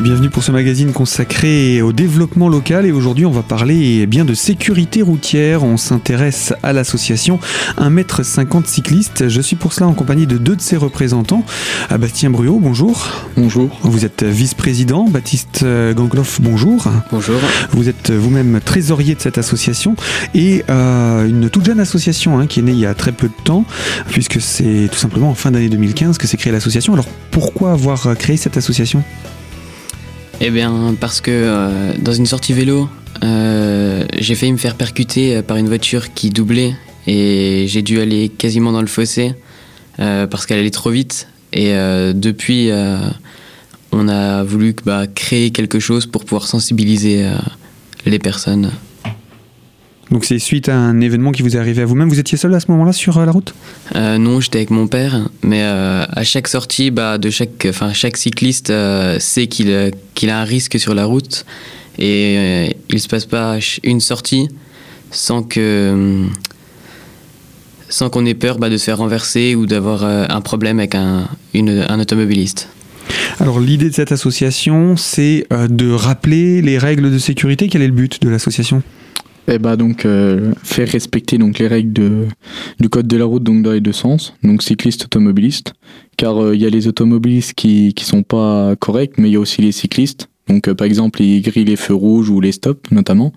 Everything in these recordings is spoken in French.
Et bienvenue pour ce magazine consacré au développement local et aujourd'hui on va parler eh bien de sécurité routière. On s'intéresse à l'association 1m50 cyclistes. Je suis pour cela en compagnie de deux de ses représentants. Ah, Bastien Bruot, bonjour. Bonjour. Vous êtes vice-président. Baptiste euh, Gangloff, bonjour. Bonjour. Vous êtes vous-même trésorier de cette association et euh, une toute jeune association hein, qui est née il y a très peu de temps puisque c'est tout simplement en fin d'année 2015 que s'est créée l'association. Alors pourquoi avoir créé cette association? Eh bien, parce que euh, dans une sortie vélo, euh, j'ai failli me faire percuter euh, par une voiture qui doublait et j'ai dû aller quasiment dans le fossé parce qu'elle allait trop vite. Et depuis, on a voulu bah, créer quelque chose pour pouvoir sensibiliser les personnes donc c'est suite à un événement qui vous est arrivé à vous-même. Vous étiez seul à ce moment-là sur euh, la route? Euh, Non, j'étais avec mon père, mais euh, à chaque sortie, bah, de chaque, enfin chaque cycliste sait qu'il a un risque sur la route et il se passe pas une sortie sans que sans qu'on ait peur bah, de se faire renverser ou d'avoir un problème avec un, un automobiliste. Alors l'idée de cette association, c'est de rappeler les règles de sécurité. Quel est le but de l'association? Eh bah donc euh, faire respecter donc les règles de, du code de la route donc dans les deux sens, donc cycliste automobiliste, car euh, il y a les automobilistes qui qui sont pas corrects, mais il y a aussi les cyclistes. Donc euh, par exemple ils grillent les feux rouges ou les stops notamment.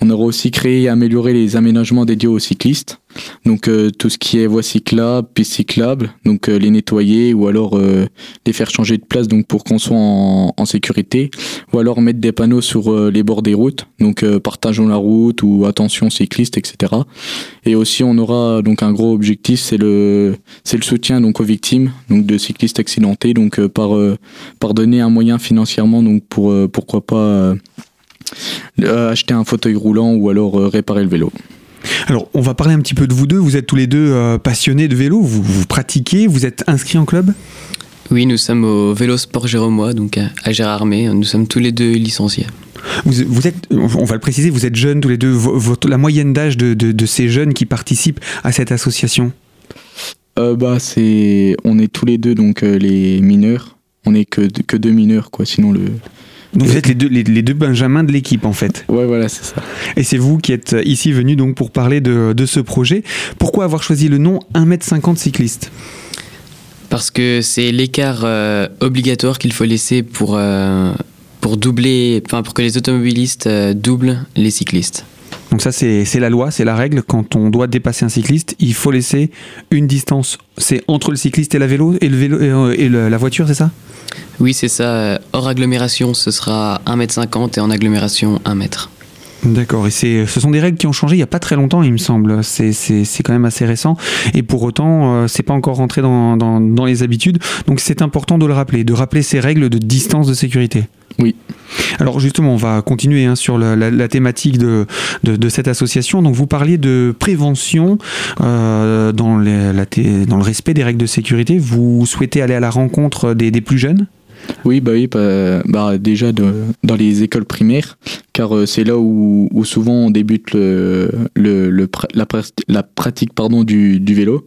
On aura aussi créé et amélioré les aménagements dédiés aux cyclistes. Donc euh, tout ce qui est voies cyclables, pistes cyclables, donc euh, les nettoyer ou alors euh, les faire changer de place donc pour qu'on soit en, sécurité, ou alors mettre des panneaux sur les bords des routes, donc partageons la route ou attention cycliste, etc. Et aussi on aura donc un gros objectif, c'est le soutien donc aux victimes donc de cyclistes accidentés, donc par par donner un moyen financièrement donc pour pourquoi pas acheter un fauteuil roulant ou alors réparer le vélo. Alors, on va parler un petit peu de vous deux. Vous êtes tous les deux euh, passionnés de vélo, vous, vous pratiquez, vous êtes inscrits en club? Oui, nous sommes au Vélo Sport Jérômois, donc à Gérardmer. Nous sommes tous les deux licenciés. Vous, êtes, on va le préciser, vous êtes jeunes tous les deux. la moyenne d'âge de, ces jeunes qui participent à cette association? Euh, bah, c'est, on est tous les deux donc euh, les mineurs. On n'est que, que deux mineurs, quoi. Sinon le, donc vous êtes les deux, les, deux Benjamins de l'équipe en fait. Ouais, voilà, c'est ça. Et c'est vous qui êtes ici venu donc pour parler de, de ce projet. Pourquoi avoir choisi le nom 1m50 cycliste? Parce que c'est l'écart euh, obligatoire qu'il faut laisser pour, euh, pour doubler, enfin pour que les automobilistes euh, doublent les cyclistes. Donc ça c'est la loi, c'est la règle. Quand on doit dépasser un cycliste, il faut laisser une distance. C'est entre le cycliste et la vélo et le vélo et la voiture, c'est ça? Oui, c'est ça. Hors agglomération, ce sera 1m50 et en agglomération, 1 m. D'accord, et ce sont des règles qui ont changé il n'y a pas très longtemps, il me semble. C'est quand même assez récent. Et pour autant, euh, c'est pas encore rentré dans, dans les habitudes. Donc c'est important de le rappeler, de rappeler ces règles de distance de sécurité. Oui. Alors justement, on va continuer hein, sur la, thématique de, cette association. Donc vous parliez de prévention euh, dans, le respect des règles de sécurité. Vous souhaitez aller à la rencontre des, plus jeunes? Oui, bah oui, bah, bah déjà dans les écoles primaires, car euh, c'est là où, souvent on débute la, pratique pardon, du vélo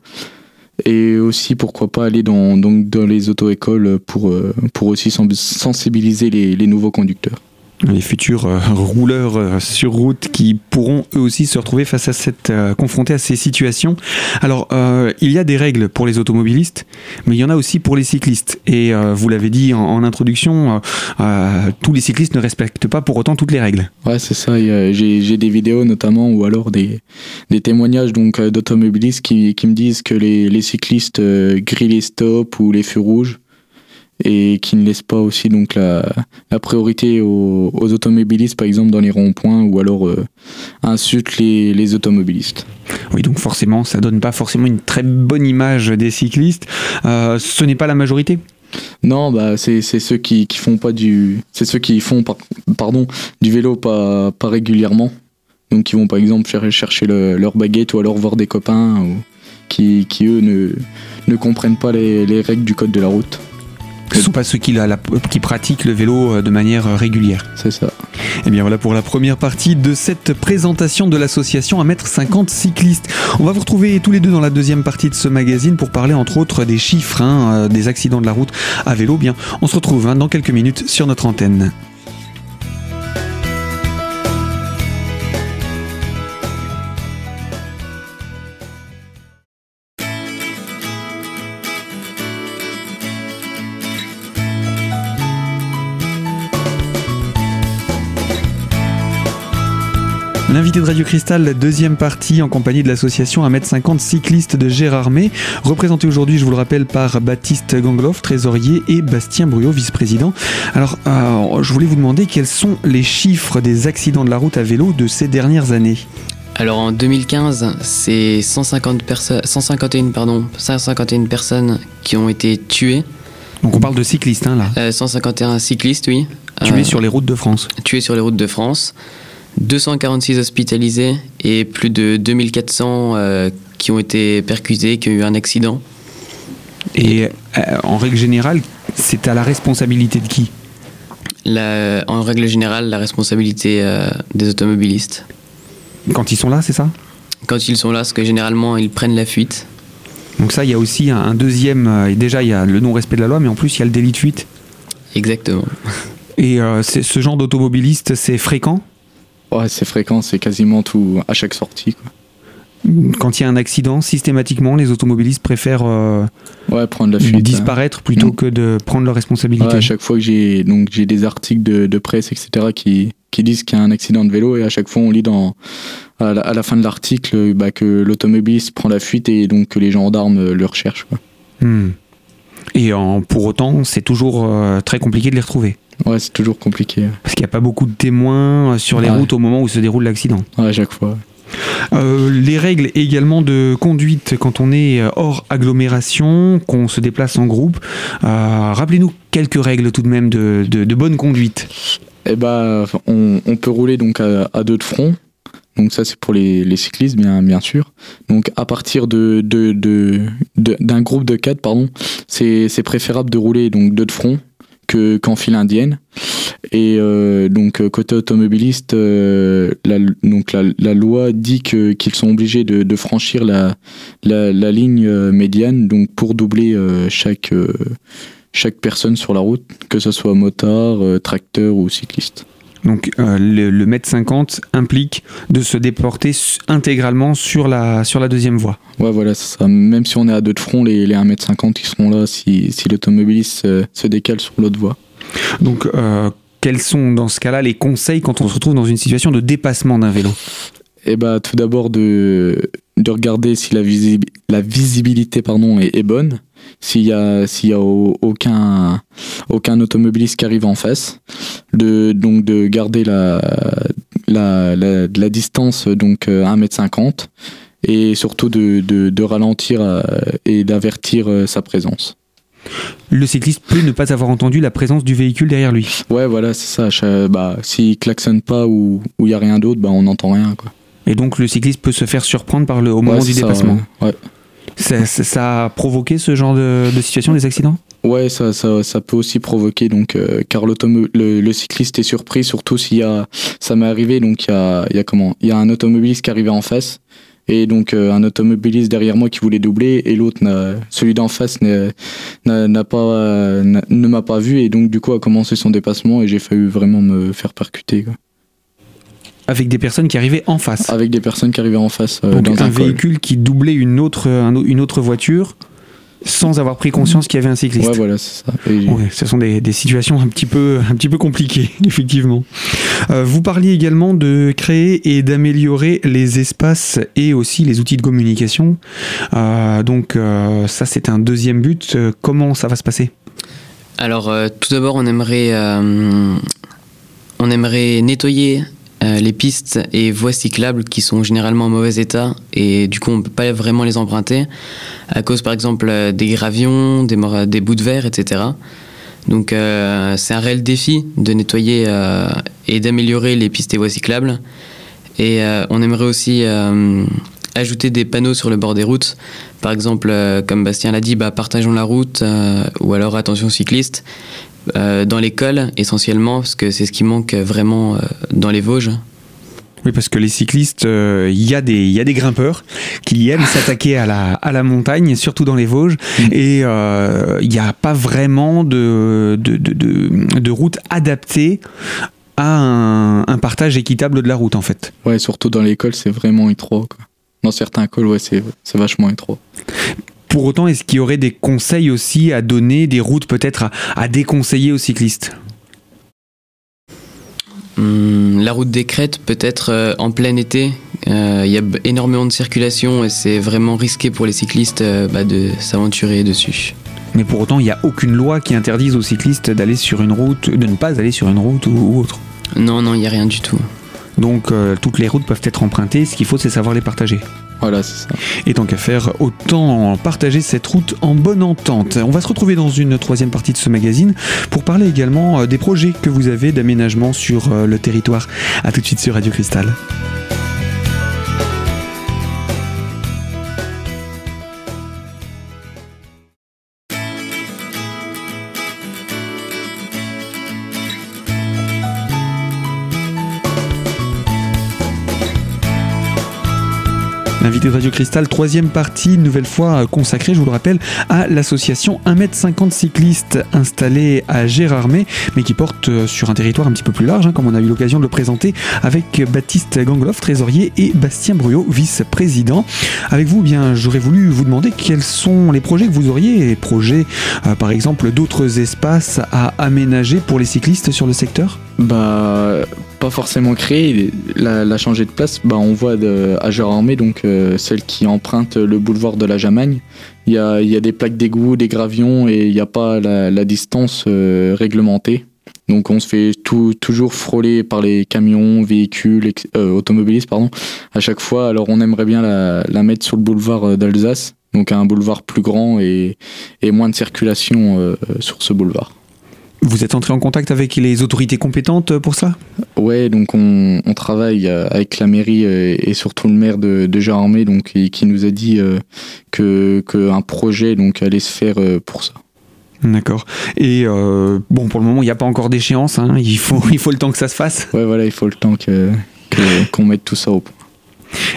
et aussi pourquoi pas aller dans, donc, dans les auto-écoles pour, euh, pour aussi sensibiliser les, les nouveaux conducteurs les futurs euh, rouleurs euh, sur route qui pourront eux aussi se retrouver face à cette euh, confrontés à ces situations. Alors il y a des règles pour les automobilistes, mais il y en a aussi pour les cyclistes. Et vous l'avez dit en, introduction, tous les cyclistes ne respectent pas pour autant toutes les règles. Ouais, c'est ça. J'ai des vidéos notamment ou alors des, des témoignages donc d'automobilistes qui, qui, me disent que les, les cyclistes grillent les stops ou les feux rouges et qui ne laisse pas aussi donc la, la priorité aux, automobilistes, par exemple dans les ronds-points, ou alors euh, insulte les, les, automobilistes. Oui, donc forcément, ça donne pas forcément une très bonne image des cyclistes. Euh, ce n'est pas la majorité? Non, bah c'est ceux qui, qui font pas du, c'est ceux qui font pardon du vélo pas, pas régulièrement. Donc qui vont par exemple chercher leur baguette ou alors voir des copains ou qui, qui eux ne, ne comprennent pas les, les règles du code de la route. Ce ne sont pas ceux qui, la- la- qui pratiquent le vélo euh, de manière euh, régulière. C'est ça. Et bien voilà pour la première partie de cette présentation de l'association 1m50 cyclistes. On va vous retrouver tous les deux dans la deuxième partie de ce magazine pour parler entre autres des chiffres hein, euh, des accidents de la route à vélo. Bien, on se retrouve hein, dans quelques minutes sur notre antenne. L'invité de Radio Cristal, la deuxième partie en compagnie de l'association 1m50 cyclistes de Gérardmer, représenté aujourd'hui, je vous le rappelle, par Baptiste Gangloff, trésorier, et Bastien Bruyot, vice-président. Alors, euh, je voulais vous demander quels sont les chiffres des accidents de la route à vélo de ces dernières années Alors en 2015, c'est 150 perso- 151, pardon, 151 personnes qui ont été tuées. Donc on parle de cyclistes, hein, là. Euh, 151 cyclistes, oui. Tués Euh, sur les routes de France. tués sur les routes de France. 246 hospitalisés et plus de 2400 euh, qui ont été percutés, qui ont eu un accident. Et euh, en règle générale, c'est à la responsabilité de qui? La- en règle générale, la responsabilité euh, des automobilistes. Quand ils sont là, c'est ça? Quand ils sont là, parce que généralement, ils prennent la fuite. Donc ça, il y a aussi un, un deuxième... déjà, il y a le non-respect de la loi, mais en plus, il y a le délit de fuite. Exactement. Et ce genre d'automobiliste, c'est fréquent? Ouais, c'est fréquent, c'est quasiment tout à chaque sortie. Quoi. Quand il y a un accident, systématiquement, les automobilistes préfèrent euh, Ouais, prendre la fuite. disparaître plutôt Mm. que de prendre leurs hein. responsabilités. Ouais, à chaque fois que j'ai donc j'ai des articles de, de presse, etc., qui, qui disent qu'il y a un accident de vélo, et à chaque fois on lit dans à la, à la fin de l'article bah, que l'automobiliste prend la fuite et donc que les gendarmes euh, le recherchent. Quoi. Hmm. Et en- pour autant, c'est toujours euh, très compliqué de les retrouver. Ouais, c'est toujours compliqué. Parce qu'il n'y a pas beaucoup de témoins euh, sur les Ouais. routes au moment où se déroule l'accident. Ouais, à chaque fois. Euh, les règles également de conduite quand on est euh, hors agglomération, qu'on se déplace en groupe. Euh, Rappelez-nous quelques règles tout de même de, de- de bonne conduite. Et bah, on, on peut rouler donc à, à deux de front. Donc ça c'est pour les, les cyclistes bien bien sûr. Donc à partir de de- de- de- d'un groupe de quatre pardon, c'est c'est préférable de rouler donc deux de front que qu'en file indienne. Et euh, donc euh, côté automobiliste, euh, la, donc la, la loi dit que qu'ils sont obligés de, de franchir la, la la ligne euh, médiane donc pour doubler euh, chaque euh, chaque personne sur la route, que ce soit motard, tracteur ou cycliste. Donc euh, le, le mètre 50 implique de se déporter intégralement sur la, sur la deuxième voie. Ouais, voilà, ça. Même si on est à deux de front, les, les 1m50 qui seront là si, si l'automobiliste se, se décale sur l'autre voie. Donc euh, quels sont dans ce cas-là les conseils quand on se retrouve dans une situation de dépassement d'un vélo? Et bah, tout d'abord, de, de regarder si la, visib- la visibilité pardon, est, est bonne, s'il y a, s'il y a au- aucun, aucun automobiliste qui arrive en face, de, donc de garder la, la, la, la distance donc euh, 1m50 et surtout de, de, de ralentir euh, et d'avertir euh, sa présence. Le cycliste peut ne pas avoir entendu la présence du véhicule derrière lui. Ouais, voilà, c'est ça. Bah, s'il klaxonne pas ou il y a rien d'autre, bah, on n'entend rien. Quoi. Et donc le cycliste peut se faire surprendre par le, au moment Ouais, du ça, dépassement. ouais. Ça, ça- ça a provoqué ce genre de, de situation, des accidents? Ouais, ça, ça, ça peut aussi provoquer, donc, euh, car le, le cycliste est surpris, surtout s'il y a. Ça m'est arrivé, donc il y a, y a comment Il y a un automobiliste qui arrivait en face, et donc euh, un automobiliste derrière moi qui voulait doubler, et l'autre, celui d'en face, n'a pas, euh, ne m'a pas vu, et donc du coup a commencé son dépassement, et j'ai failli vraiment me faire percuter, quoi. Avec des personnes qui arrivaient en face. Avec des personnes qui arrivaient en face euh, donc dans un, véhicule qui doublait une autre, un au- une autre voiture sans avoir pris conscience qu'il y avait un cycliste. Ouais, voilà, c'est ça. Et- Ouais, ce sont des, des situations un petit peu, un petit peu compliquées, effectivement. Euh, vous parliez également de créer et d'améliorer les espaces et aussi les outils de communication. Euh, donc euh, ça, c'est un deuxième but. Euh, comment ça va se passer? Alors, euh, tout d'abord, on aimerait, euh, on aimerait nettoyer euh, les pistes et voies cyclables qui sont généralement en mauvais état et du coup, on ne peut pas vraiment les emprunter à cause, par exemple, euh, des gravions, des, bouts de verre, etc. Donc, euh, c'est un réel défi de nettoyer et d'améliorer les pistes et voies cyclables. Et on aimerait aussi ajouter des panneaux sur le bord des routes. Par exemple, comme Bastien l'a dit, bah, partageons la route ou alors attention cycliste. Dans l'école, essentiellement, parce que c'est ce qui manque vraiment dans les Vosges. Oui, parce que les cyclistes, il euh, y, a des, y a des grimpeurs qui aiment s'attaquer à la, à la montagne, surtout dans les Vosges, mm. et il euh, n'y a pas vraiment de, de, de, de, route adaptée à un, partage équitable de la route, en fait. Ouais, surtout dans l'école, c'est vraiment étroit. Quoi. Dans certains cols, ouais, c'est vachement étroit. Pour autant, est-ce qu'il y aurait des conseils aussi à donner, des routes peut-être à, à déconseiller aux cyclistes? Hmm, la route des crêtes, peut-être euh, en plein été, euh, il y a énormément de circulation et c'est vraiment risqué pour les cyclistes euh, bah, de s'aventurer dessus. Mais pour autant, il n'y a aucune loi qui interdise aux cyclistes d'aller sur une route, de ne pas aller sur une route ou, autre? Non, non, il n'y a rien du tout. Donc toutes les routes peuvent être empruntées, ce qu'il faut c'est savoir les partager. Voilà, c'est ça. Et tant qu'à faire, autant partager cette route en bonne entente. On va se retrouver dans une troisième partie de ce magazine pour parler également euh, des projets que vous avez d'aménagement sur euh, le territoire. A tout de suite sur Radio Cristal. Invité de Radio Cristal, troisième partie, nouvelle fois consacrée, je vous le rappelle, à l'association 1m50 cyclistes installée à Gérardmer, mais qui porte euh, sur un territoire un petit peu plus large, hein, comme on a eu l'occasion de le présenter avec Baptiste Gangloff, trésorier, et Bastien Bruyot, vice-président. Avec vous, eh bien, j'aurais voulu vous demander quels sont les projets que vous auriez, projets, euh, par exemple, d'autres espaces à aménager pour les cyclistes sur le secteur? Bah, pas forcément créer, la, changer de place. Bah, on voit de, à Gérardmer, donc euh, celle qui emprunte le boulevard de la Jamagne. Il y a, y a, des plaques d'égout, des gravions et il n'y a pas la, distance euh, réglementée. Donc on se fait tout, toujours frôler par les camions, véhicules, euh, automobilistes, pardon, à chaque fois. Alors on aimerait bien la, la mettre sur le boulevard d'Alsace, donc un boulevard plus grand et, et moins de circulation sur ce boulevard. Vous êtes entré en contact avec les autorités compétentes pour ça? Ouais, donc on, travaille euh, avec la mairie euh, et surtout le maire de, de donc qui nous a dit euh, que qu'un projet donc allait se faire pour ça. D'accord. Et bon, pour le moment, il n'y a pas encore d'échéance. Hein. Il faut il faut le temps que ça se fasse. Ouais, voilà, il faut le temps que qu'on mette tout ça au point.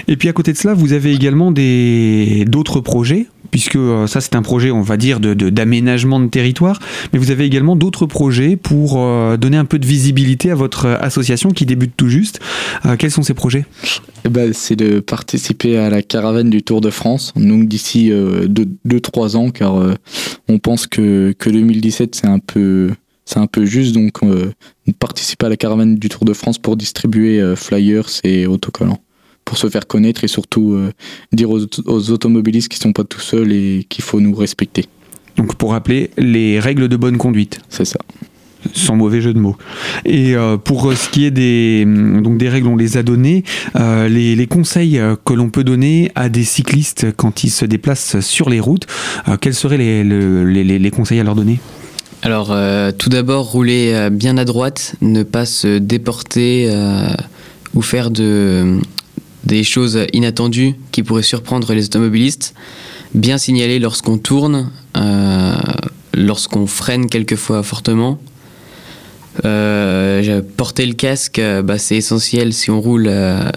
Et puis à côté de cela, vous avez également des d'autres projets? Puisque euh, ça c'est un projet, on va dire, d'aménagement de, territoire, mais vous avez également d'autres projets pour euh, donner un peu de visibilité à votre association qui débute tout juste. Euh, quels sont ces projets? Eh ben, C'est de participer à la caravane du Tour de France, donc d'ici 2-3 ans, car on pense que, que 2017 c'est un peu c'est un peu juste, donc participer à la caravane du Tour de France pour distribuer flyers et autocollants pour se faire connaître et surtout euh, dire aux, automobilistes qu'ils sont pas tout seuls et qu'il faut nous respecter. Donc pour rappeler les règles de bonne conduite. C'est ça. Sans mauvais jeu de mots. Et euh, pour ce qui est des, mm, donc des règles, on les a données. Euh, les, conseils que l'on peut donner à des cyclistes quand ils se déplacent sur les routes, quels seraient les, les, les, conseils à leur donner? Alors, tout d'abord, rouler bien à droite, ne pas se déporter ou faire de, des choses inattendues qui pourraient surprendre les automobilistes, bien signaler lorsqu'on tourne, euh, lorsqu'on freine quelquefois fortement. Euh, porter le casque, bah, c'est essentiel si on roule. Euh,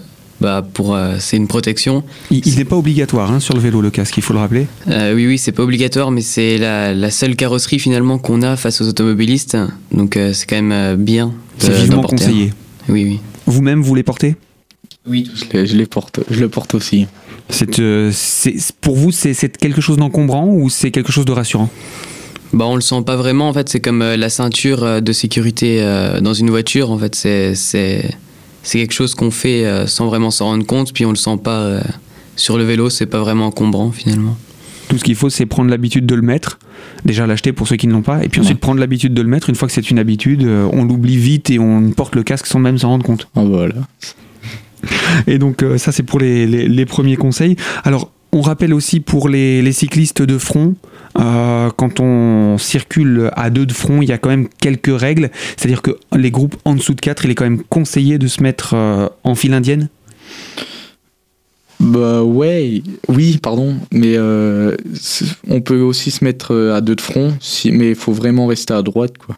bah, pour c'est une protection. Il n'est pas obligatoire hein, sur le vélo le casque, il faut le rappeler. oui oui, c'est pas obligatoire, mais c'est la, la, seule carrosserie finalement qu'on a face aux automobilistes, donc c'est quand même bien. C'est vivement conseillé. Oui oui. Vous-même vous les portez? Oui, je, les porte, je le porte aussi. Euh, pour vous, c'est, quelque chose d'encombrant ou c'est quelque chose de rassurant? Bah, on le sent pas vraiment. En fait, c'est comme euh, la ceinture euh, de sécurité dans une voiture. En fait, c'est, c'est, quelque chose qu'on fait sans vraiment s'en rendre compte. Puis on le sent pas sur le vélo. C'est pas vraiment encombrant finalement. Tout ce qu'il faut, c'est prendre l'habitude de le mettre. Déjà l'acheter pour ceux qui ne l'ont pas, et puis ensuite prendre l'habitude de le mettre. Une fois que c'est une habitude, on l'oublie vite et on porte le casque sans même s'en rendre compte. Ah, voilà. Et donc euh, ça c'est pour les, premiers conseils. Alors on rappelle aussi pour les, cyclistes de front, euh, quand on circule à deux de front, il y a quand même quelques règles. C'est-à-dire que les groupes en dessous de 4, il est quand même conseillé de se mettre euh, en file indienne? Bah ouais, oui, pardon, mais on peut aussi se mettre à deux de front, mais il faut vraiment rester à droite, quoi.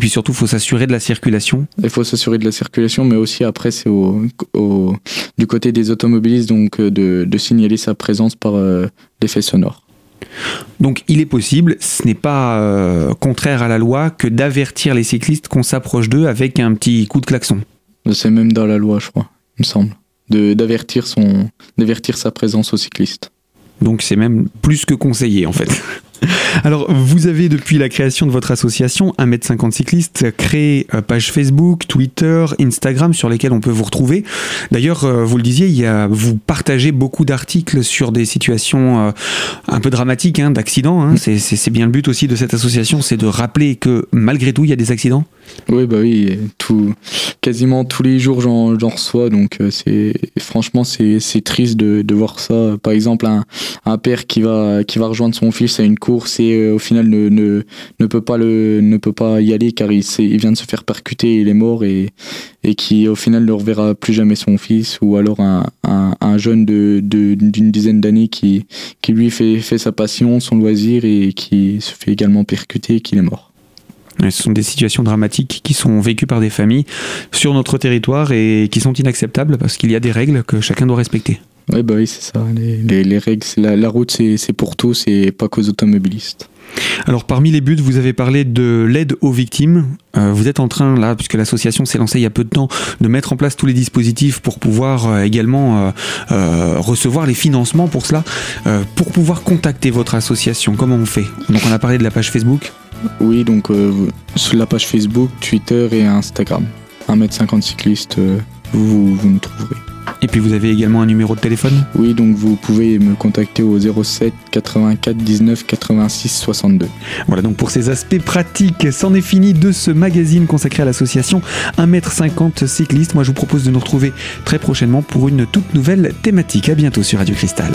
Et puis surtout, il faut s'assurer de la circulation. Il faut s'assurer de la circulation, mais aussi après, c'est au, au- du côté des automobilistes, donc euh, de, de signaler sa présence par euh, l'effet sonore. Donc il est possible, ce n'est pas euh, contraire à la loi que d'avertir les cyclistes qu'on s'approche d'eux avec un petit coup de klaxon. C'est même dans la loi, je crois, il me semble, d'avertir sa présence aux cyclistes. Donc c'est même plus que conseillé en fait. Alors vous avez depuis la création de votre association 1m50 cyclistes créé euh, page Facebook, Twitter, Instagram sur lesquels on peut vous retrouver. D'ailleurs euh, vous le disiez, il y a, vous partagez beaucoup d'articles sur des situations euh, un peu dramatiques hein, d'accidents. hein. C'est- C'est bien le but aussi de cette association, c'est de rappeler que malgré tout il y a des accidents. Oui, bah oui, tout, quasiment tous les jours j'en reçois, donc c'est franchement c'est triste de, de voir ça. Par exemple, un, un père qui va qui va rejoindre son fils à une course et euh, au final ne, ne, ne peut pas le ne peut pas y aller car il, il vient de se faire percuter, il est mort et et qui au final ne reverra plus jamais son fils ou alors un, un, un jeune de de- d'une dizaine d'années qui qui lui fait fait sa passion, son loisir et qui se fait également percuter et qu'il est mort. Ce sont des situations dramatiques qui sont vécues par des familles sur notre territoire et qui sont inacceptables parce qu'il y a des règles que chacun doit respecter. Oui, bah oui, c'est ça. Les, les, les règles, c'est la, la route, c'est c'est pour tous et pas qu'aux automobilistes. Alors parmi les buts, vous avez parlé de l'aide aux victimes. Euh, vous êtes en train, là, puisque l'association s'est lancée il y a peu de temps, de mettre en place tous les dispositifs pour pouvoir euh, également euh, recevoir les financements pour cela. Pour pouvoir contacter votre association, comment on fait? Donc on a parlé de la page Facebook. Oui, donc sur la page Facebook, Twitter et Instagram. 1m50 cycliste, euh, vous, vous nous trouverez. Et puis vous avez également un numéro de téléphone? Oui, donc vous pouvez me contacter au 07 84 19 86 62. Voilà donc pour ces aspects pratiques, c'en est fini de ce magazine consacré à l'association 1m50 cyclistes. Moi je vous propose de nous retrouver très prochainement pour une toute nouvelle thématique. À bientôt sur Radio Cristal.